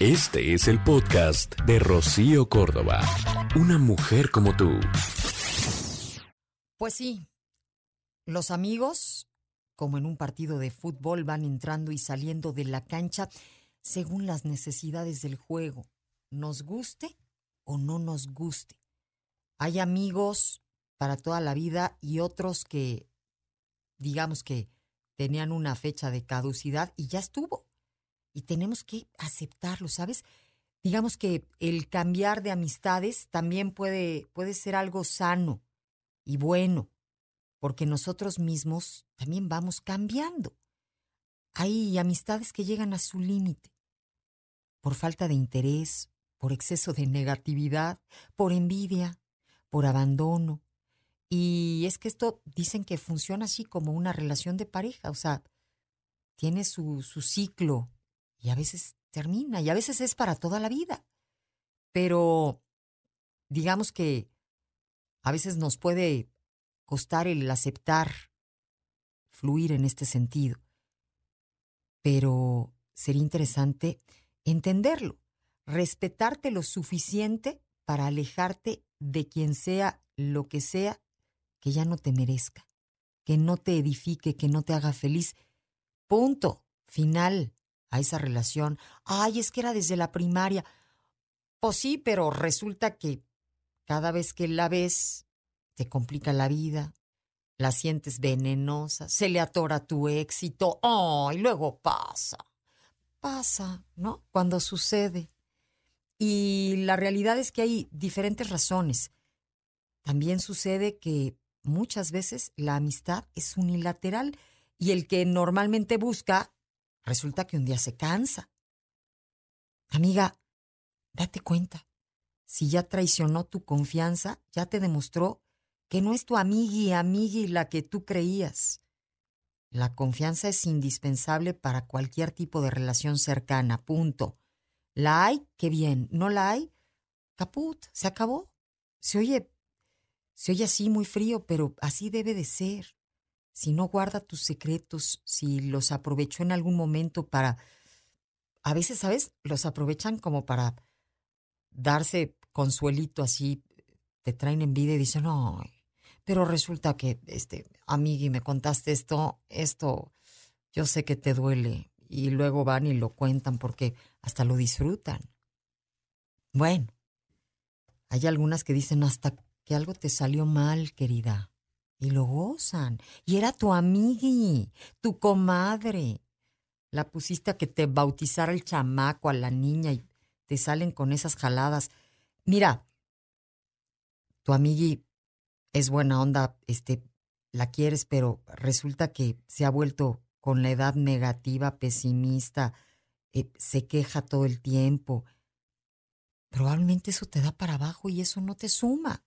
Este es el podcast de Rocío Córdoba. Una mujer como tú. Pues sí, los amigos, como en un partido de fútbol, van entrando y saliendo de la cancha según las necesidades del juego, nos guste o no nos guste. Hay amigos para toda la vida y otros que, digamos que tenían una fecha de caducidad y ya estuvo. Y tenemos que aceptarlo, ¿sabes? Digamos que el cambiar de amistades también puede, puede ser algo sano y bueno, porque nosotros mismos también vamos cambiando. Hay amistades que llegan a su límite por falta de interés, por exceso de negatividad, por envidia, por abandono. Y es que esto dicen que funciona así como una relación de pareja, o sea, tiene su, su ciclo y a veces termina y a veces es para toda la vida. Pero digamos que a veces nos puede costar el aceptar fluir en este sentido. Pero sería interesante entenderlo, respetarte lo suficiente para alejarte de quien sea lo que sea que ya no te merezca, que no te edifique, que no te haga feliz. Punto. Final a esa relación. Ay, es que era desde la primaria. Pues sí, pero resulta que cada vez que la ves, te complica la vida, la sientes venenosa, se le atora tu éxito. Ay, luego pasa. Pasa, ¿no? Cuando sucede. Y la realidad es que hay diferentes razones. También sucede que muchas veces la amistad es unilateral y el que normalmente busca resulta que un día se cansa. Amiga, date cuenta. Si ya traicionó tu confianza, ya te demostró que no es tu amigui amigui la que tú creías. La confianza es indispensable para cualquier tipo de relación cercana, punto. La hay, qué bien. No la hay, caput, se acabó. Se oye, se oye así muy frío, pero así debe de ser si no guarda tus secretos, si los aprovechó en algún momento para... A veces, ¿sabes? Los aprovechan como para darse consuelito así, te traen en vida y dicen, no, pero resulta que, este, amigui, me contaste esto, esto, yo sé que te duele. Y luego van y lo cuentan porque hasta lo disfrutan. Bueno, hay algunas que dicen hasta que algo te salió mal, querida y lo gozan. Y era tu amigui, tu comadre. La pusiste a que te bautizara el chamaco, a la niña, y te salen con esas jaladas. Mira, tu amigui es buena onda, este, la quieres, pero resulta que se ha vuelto con la edad negativa, pesimista, eh, se queja todo el tiempo. Probablemente eso te da para abajo y eso no te suma.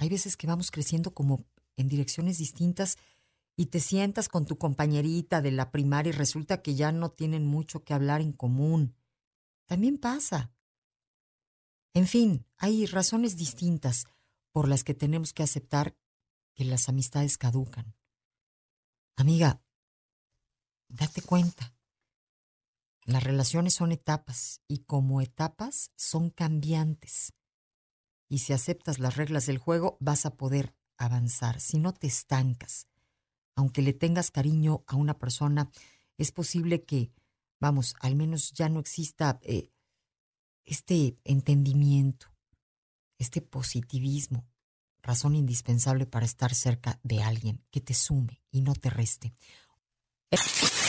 Hay veces que vamos creciendo como en direcciones distintas y te sientas con tu compañerita de la primaria y resulta que ya no tienen mucho que hablar en común. También pasa. En fin, hay razones distintas por las que tenemos que aceptar que las amistades caducan. Amiga, date cuenta. Las relaciones son etapas y como etapas son cambiantes. Y si aceptas las reglas del juego, vas a poder avanzar, si no te estancas. Aunque le tengas cariño a una persona, es posible que, vamos, al menos ya no exista eh, este entendimiento, este positivismo, razón indispensable para estar cerca de alguien que te sume y no te reste.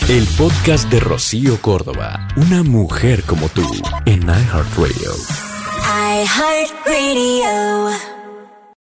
El podcast de Rocío Córdoba, una mujer como tú, en iHeartRadio. iHeartRadio.